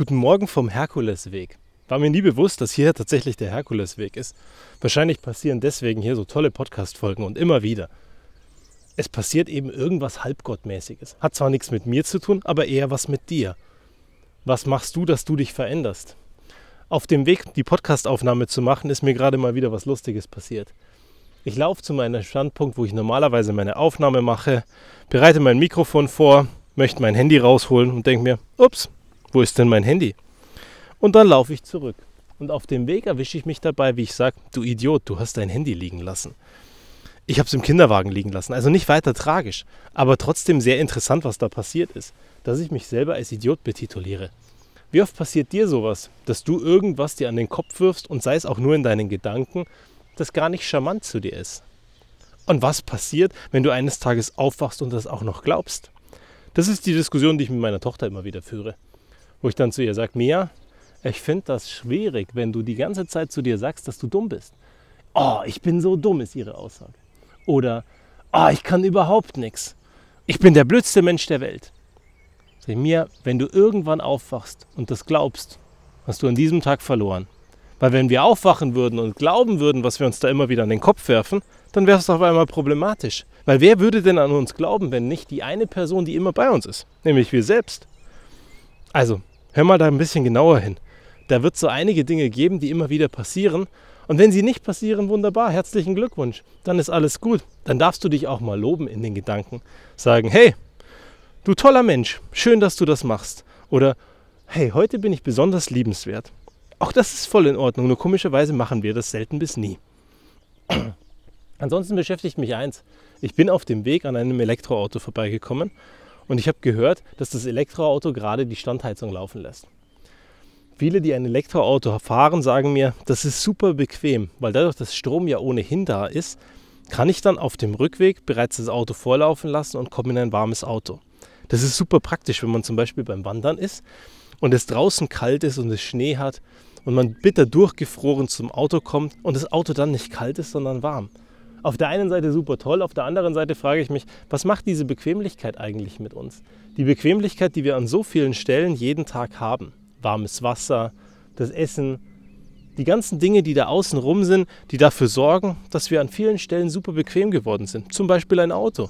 Guten Morgen vom Herkulesweg. War mir nie bewusst, dass hier tatsächlich der Herkulesweg ist. Wahrscheinlich passieren deswegen hier so tolle Podcast-Folgen und immer wieder. Es passiert eben irgendwas Halbgottmäßiges. Hat zwar nichts mit mir zu tun, aber eher was mit dir. Was machst du, dass du dich veränderst? Auf dem Weg, die Podcastaufnahme zu machen, ist mir gerade mal wieder was Lustiges passiert. Ich laufe zu meinem Standpunkt, wo ich normalerweise meine Aufnahme mache, bereite mein Mikrofon vor, möchte mein Handy rausholen und denke mir, ups, wo ist denn mein Handy? Und dann laufe ich zurück. Und auf dem Weg erwische ich mich dabei, wie ich sage, du Idiot, du hast dein Handy liegen lassen. Ich habe es im Kinderwagen liegen lassen, also nicht weiter tragisch, aber trotzdem sehr interessant, was da passiert ist, dass ich mich selber als Idiot betituliere. Wie oft passiert dir sowas, dass du irgendwas dir an den Kopf wirfst und sei es auch nur in deinen Gedanken, das gar nicht charmant zu dir ist? Und was passiert, wenn du eines Tages aufwachst und das auch noch glaubst? Das ist die Diskussion, die ich mit meiner Tochter immer wieder führe wo ich dann zu ihr sage, Mia, ich finde das schwierig, wenn du die ganze Zeit zu dir sagst, dass du dumm bist. Oh, ich bin so dumm, ist ihre Aussage. Oder, oh, ich kann überhaupt nichts. Ich bin der blödste Mensch der Welt. Sag Mia, wenn du irgendwann aufwachst und das glaubst, hast du an diesem Tag verloren. Weil wenn wir aufwachen würden und glauben würden, was wir uns da immer wieder an den Kopf werfen, dann wäre es auf einmal problematisch. Weil wer würde denn an uns glauben, wenn nicht die eine Person, die immer bei uns ist, nämlich wir selbst? Also, Hör mal da ein bisschen genauer hin. Da wird so einige Dinge geben, die immer wieder passieren. Und wenn sie nicht passieren, wunderbar, herzlichen Glückwunsch. Dann ist alles gut. Dann darfst du dich auch mal loben in den Gedanken. Sagen, hey, du toller Mensch, schön, dass du das machst. Oder, hey, heute bin ich besonders liebenswert. Auch das ist voll in Ordnung, nur komischerweise machen wir das selten bis nie. Ansonsten beschäftigt mich eins. Ich bin auf dem Weg an einem Elektroauto vorbeigekommen und ich habe gehört, dass das Elektroauto gerade die Standheizung laufen lässt. Viele, die ein Elektroauto fahren, sagen mir, das ist super bequem, weil dadurch, dass Strom ja ohnehin da ist, kann ich dann auf dem Rückweg bereits das Auto vorlaufen lassen und komme in ein warmes Auto. Das ist super praktisch, wenn man zum Beispiel beim Wandern ist und es draußen kalt ist und es Schnee hat und man bitter durchgefroren zum Auto kommt und das Auto dann nicht kalt ist, sondern warm auf der einen Seite super toll, auf der anderen Seite frage ich mich, was macht diese Bequemlichkeit eigentlich mit uns? Die Bequemlichkeit, die wir an so vielen Stellen jeden Tag haben. Warmes Wasser, das Essen, die ganzen Dinge, die da außen rum sind, die dafür sorgen, dass wir an vielen Stellen super bequem geworden sind. Zum Beispiel ein Auto,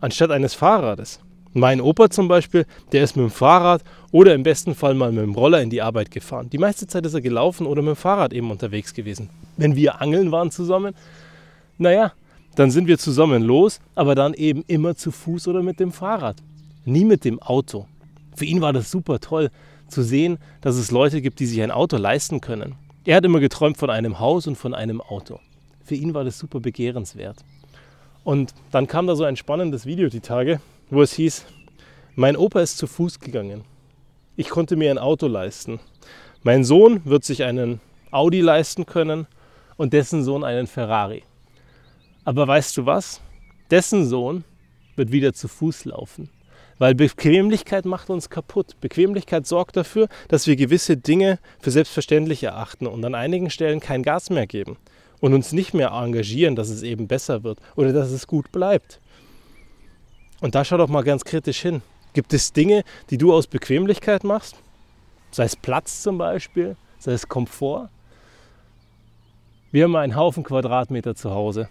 anstatt eines Fahrrades. Mein Opa zum Beispiel, der ist mit dem Fahrrad oder im besten Fall mal mit dem Roller in die Arbeit gefahren. Die meiste Zeit ist er gelaufen oder mit dem Fahrrad eben unterwegs gewesen. Wenn wir angeln waren zusammen, naja, dann sind wir zusammen los, aber dann eben immer zu Fuß oder mit dem Fahrrad. Nie mit dem Auto. Für ihn war das super toll zu sehen, dass es Leute gibt, die sich ein Auto leisten können. Er hat immer geträumt von einem Haus und von einem Auto. Für ihn war das super begehrenswert. Und dann kam da so ein spannendes Video die Tage, wo es hieß, mein Opa ist zu Fuß gegangen. Ich konnte mir ein Auto leisten. Mein Sohn wird sich einen Audi leisten können und dessen Sohn einen Ferrari. Aber weißt du was? Dessen Sohn wird wieder zu Fuß laufen. Weil Bequemlichkeit macht uns kaputt. Bequemlichkeit sorgt dafür, dass wir gewisse Dinge für selbstverständlich erachten und an einigen Stellen kein Gas mehr geben und uns nicht mehr engagieren, dass es eben besser wird oder dass es gut bleibt. Und da schau doch mal ganz kritisch hin. Gibt es Dinge, die du aus Bequemlichkeit machst? Sei es Platz zum Beispiel, sei es Komfort? Wir haben einen Haufen Quadratmeter zu Hause.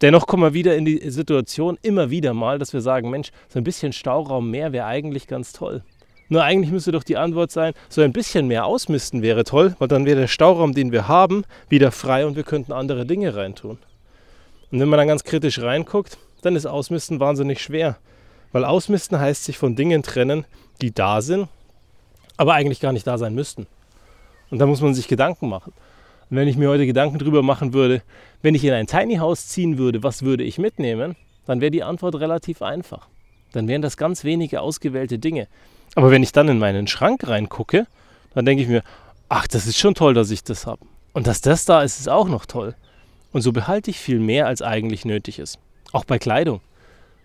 Dennoch kommen wir wieder in die Situation, immer wieder mal, dass wir sagen, Mensch, so ein bisschen Stauraum mehr wäre eigentlich ganz toll. Nur eigentlich müsste doch die Antwort sein, so ein bisschen mehr ausmisten wäre toll, weil dann wäre der Stauraum, den wir haben, wieder frei und wir könnten andere Dinge reintun. Und wenn man dann ganz kritisch reinguckt, dann ist Ausmisten wahnsinnig schwer. Weil Ausmisten heißt sich von Dingen trennen, die da sind, aber eigentlich gar nicht da sein müssten. Und da muss man sich Gedanken machen. Und wenn ich mir heute Gedanken darüber machen würde, wenn ich in ein Tiny House ziehen würde, was würde ich mitnehmen? Dann wäre die Antwort relativ einfach. Dann wären das ganz wenige ausgewählte Dinge. Aber wenn ich dann in meinen Schrank reingucke, dann denke ich mir, ach, das ist schon toll, dass ich das habe. Und dass das da ist, ist auch noch toll. Und so behalte ich viel mehr, als eigentlich nötig ist. Auch bei Kleidung.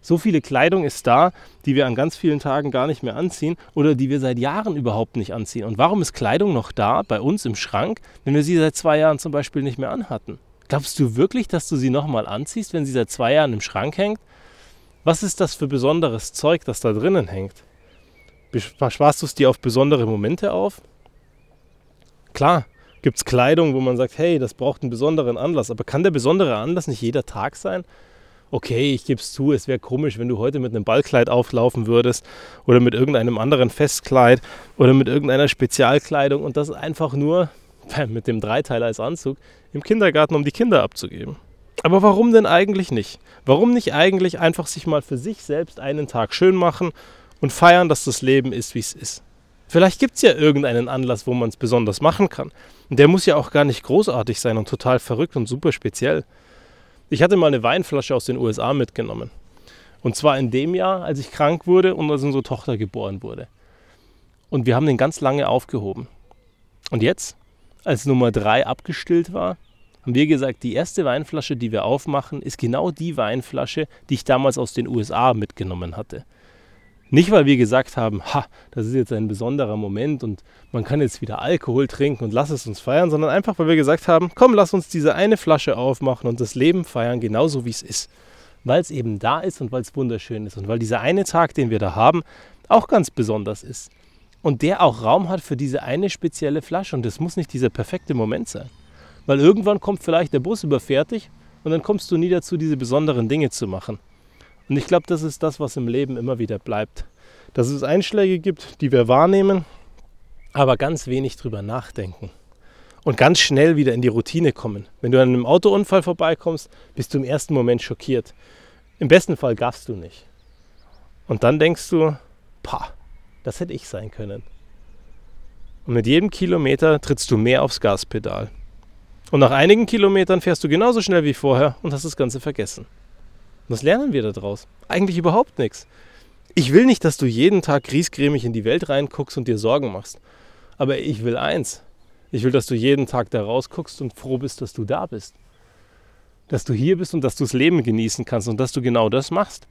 So viele Kleidung ist da, die wir an ganz vielen Tagen gar nicht mehr anziehen oder die wir seit Jahren überhaupt nicht anziehen. Und warum ist Kleidung noch da bei uns im Schrank, wenn wir sie seit zwei Jahren zum Beispiel nicht mehr anhatten? Glaubst du wirklich, dass du sie nochmal anziehst, wenn sie seit zwei Jahren im Schrank hängt? Was ist das für besonderes Zeug, das da drinnen hängt? Sparst du es dir auf besondere Momente auf? Klar, gibt es Kleidung, wo man sagt, hey, das braucht einen besonderen Anlass. Aber kann der besondere Anlass nicht jeder Tag sein? Okay, ich gebe es zu, es wäre komisch, wenn du heute mit einem Ballkleid auflaufen würdest oder mit irgendeinem anderen Festkleid oder mit irgendeiner Spezialkleidung und das einfach nur mit dem Dreiteiler als Anzug im Kindergarten, um die Kinder abzugeben. Aber warum denn eigentlich nicht? Warum nicht eigentlich einfach sich mal für sich selbst einen Tag schön machen und feiern, dass das Leben ist, wie es ist? Vielleicht gibt es ja irgendeinen Anlass, wo man es besonders machen kann. Und der muss ja auch gar nicht großartig sein und total verrückt und super speziell. Ich hatte mal eine Weinflasche aus den USA mitgenommen. Und zwar in dem Jahr, als ich krank wurde und als unsere Tochter geboren wurde. Und wir haben den ganz lange aufgehoben. Und jetzt, als Nummer drei abgestillt war, haben wir gesagt, die erste Weinflasche, die wir aufmachen, ist genau die Weinflasche, die ich damals aus den USA mitgenommen hatte. Nicht, weil wir gesagt haben, ha, das ist jetzt ein besonderer Moment und man kann jetzt wieder Alkohol trinken und lass es uns feiern, sondern einfach, weil wir gesagt haben, komm, lass uns diese eine Flasche aufmachen und das Leben feiern, genauso wie es ist. Weil es eben da ist und weil es wunderschön ist und weil dieser eine Tag, den wir da haben, auch ganz besonders ist. Und der auch Raum hat für diese eine spezielle Flasche und das muss nicht dieser perfekte Moment sein. Weil irgendwann kommt vielleicht der Bus überfährt dich und dann kommst du nie dazu, diese besonderen Dinge zu machen. Und ich glaube, das ist das, was im Leben immer wieder bleibt. Dass es Einschläge gibt, die wir wahrnehmen, aber ganz wenig drüber nachdenken. Und ganz schnell wieder in die Routine kommen. Wenn du an einem Autounfall vorbeikommst, bist du im ersten Moment schockiert. Im besten Fall gaffst du nicht. Und dann denkst du, pah, das hätte ich sein können. Und mit jedem Kilometer trittst du mehr aufs Gaspedal. Und nach einigen Kilometern fährst du genauso schnell wie vorher und hast das Ganze vergessen. Was lernen wir daraus? Eigentlich überhaupt nichts. Ich will nicht, dass du jeden Tag griesgrämig in die Welt reinguckst und dir Sorgen machst. Aber ich will eins. Ich will, dass du jeden Tag da rausguckst und froh bist, dass du da bist. Dass du hier bist und dass du das Leben genießen kannst und dass du genau das machst.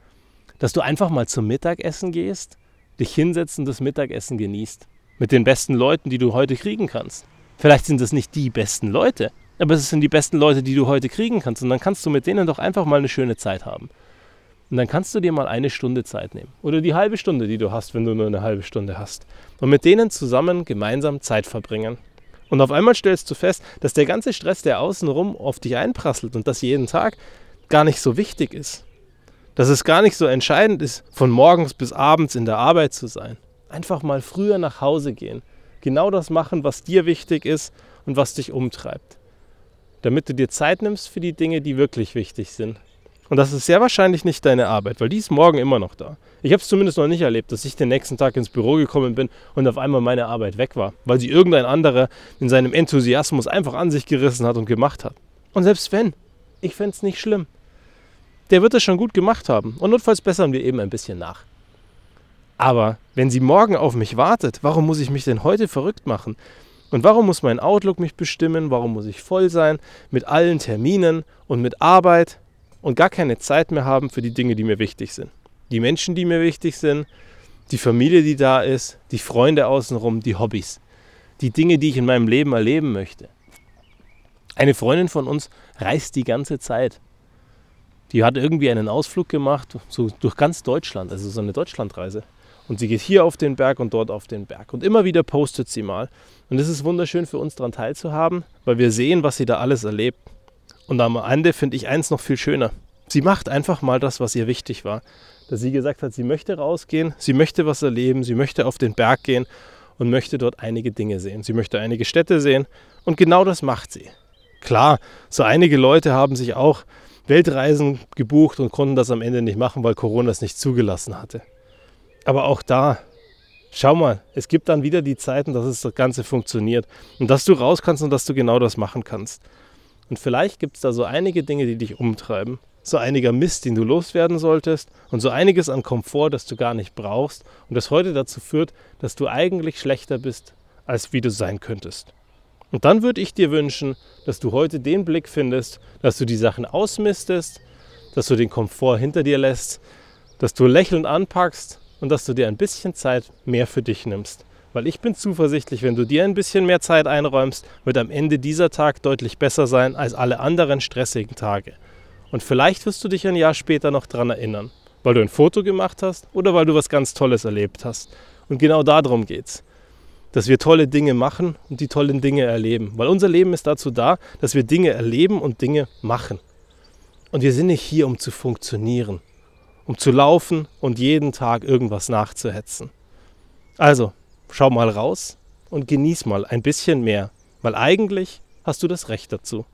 Dass du einfach mal zum Mittagessen gehst, dich hinsetzt und das Mittagessen genießt. Mit den besten Leuten, die du heute kriegen kannst. Vielleicht sind das nicht die besten Leute, aber es sind die besten Leute, die du heute kriegen kannst. Und dann kannst du mit denen doch einfach mal eine schöne Zeit haben. Und dann kannst du dir mal eine Stunde Zeit nehmen. Oder die halbe Stunde, die du hast, wenn du nur eine halbe Stunde hast. Und mit denen zusammen gemeinsam Zeit verbringen. Und auf einmal stellst du fest, dass der ganze Stress, der außenrum auf dich einprasselt und das jeden Tag, gar nicht so wichtig ist. Dass es gar nicht so entscheidend ist, von morgens bis abends in der Arbeit zu sein. Einfach mal früher nach Hause gehen. Genau das machen, was dir wichtig ist und was dich umtreibt damit du dir Zeit nimmst für die Dinge, die wirklich wichtig sind. Und das ist sehr wahrscheinlich nicht deine Arbeit, weil die ist morgen immer noch da. Ich habe es zumindest noch nicht erlebt, dass ich den nächsten Tag ins Büro gekommen bin und auf einmal meine Arbeit weg war, weil sie irgendein anderer in seinem Enthusiasmus einfach an sich gerissen hat und gemacht hat. Und selbst wenn, ich fände es nicht schlimm. Der wird es schon gut gemacht haben und notfalls bessern wir eben ein bisschen nach. Aber wenn sie morgen auf mich wartet, warum muss ich mich denn heute verrückt machen? Und warum muss mein Outlook mich bestimmen? Warum muss ich voll sein mit allen Terminen und mit Arbeit und gar keine Zeit mehr haben für die Dinge, die mir wichtig sind? Die Menschen, die mir wichtig sind, die Familie, die da ist, die Freunde außenrum, die Hobbys, die Dinge, die ich in meinem Leben erleben möchte. Eine Freundin von uns reist die ganze Zeit. Die hat irgendwie einen Ausflug gemacht, so durch ganz Deutschland, also so eine Deutschlandreise. Und sie geht hier auf den Berg und dort auf den Berg. Und immer wieder postet sie mal. Und es ist wunderschön für uns daran teilzuhaben, weil wir sehen, was sie da alles erlebt. Und am Ende finde ich eins noch viel schöner. Sie macht einfach mal das, was ihr wichtig war. Dass sie gesagt hat, sie möchte rausgehen, sie möchte was erleben, sie möchte auf den Berg gehen und möchte dort einige Dinge sehen. Sie möchte einige Städte sehen und genau das macht sie. Klar, so einige Leute haben sich auch Weltreisen gebucht und konnten das am Ende nicht machen, weil Corona es nicht zugelassen hatte. Aber auch da, schau mal, es gibt dann wieder die Zeiten, dass das Ganze funktioniert und dass du raus kannst und dass du genau das machen kannst. Und vielleicht gibt es da so einige Dinge, die dich umtreiben, so einiger Mist, den du loswerden solltest und so einiges an Komfort, das du gar nicht brauchst und das heute dazu führt, dass du eigentlich schlechter bist, als wie du sein könntest. Und dann würde ich dir wünschen, dass du heute den Blick findest, dass du die Sachen ausmistest, dass du den Komfort hinter dir lässt, dass du lächelnd anpackst und dass du dir ein bisschen Zeit mehr für dich nimmst. Weil ich bin zuversichtlich, wenn du dir ein bisschen mehr Zeit einräumst, wird am Ende dieser Tag deutlich besser sein als alle anderen stressigen Tage. Und vielleicht wirst du dich ein Jahr später noch daran erinnern, weil du ein Foto gemacht hast oder weil du was ganz Tolles erlebt hast. Und genau darum geht es. Dass wir tolle Dinge machen und die tollen Dinge erleben. Weil unser Leben ist dazu da, dass wir Dinge erleben und Dinge machen. Und wir sind nicht hier, um zu funktionieren, um zu laufen und jeden Tag irgendwas nachzuhetzen. Also, schau mal raus und genieß mal ein bisschen mehr, weil eigentlich hast du das Recht dazu.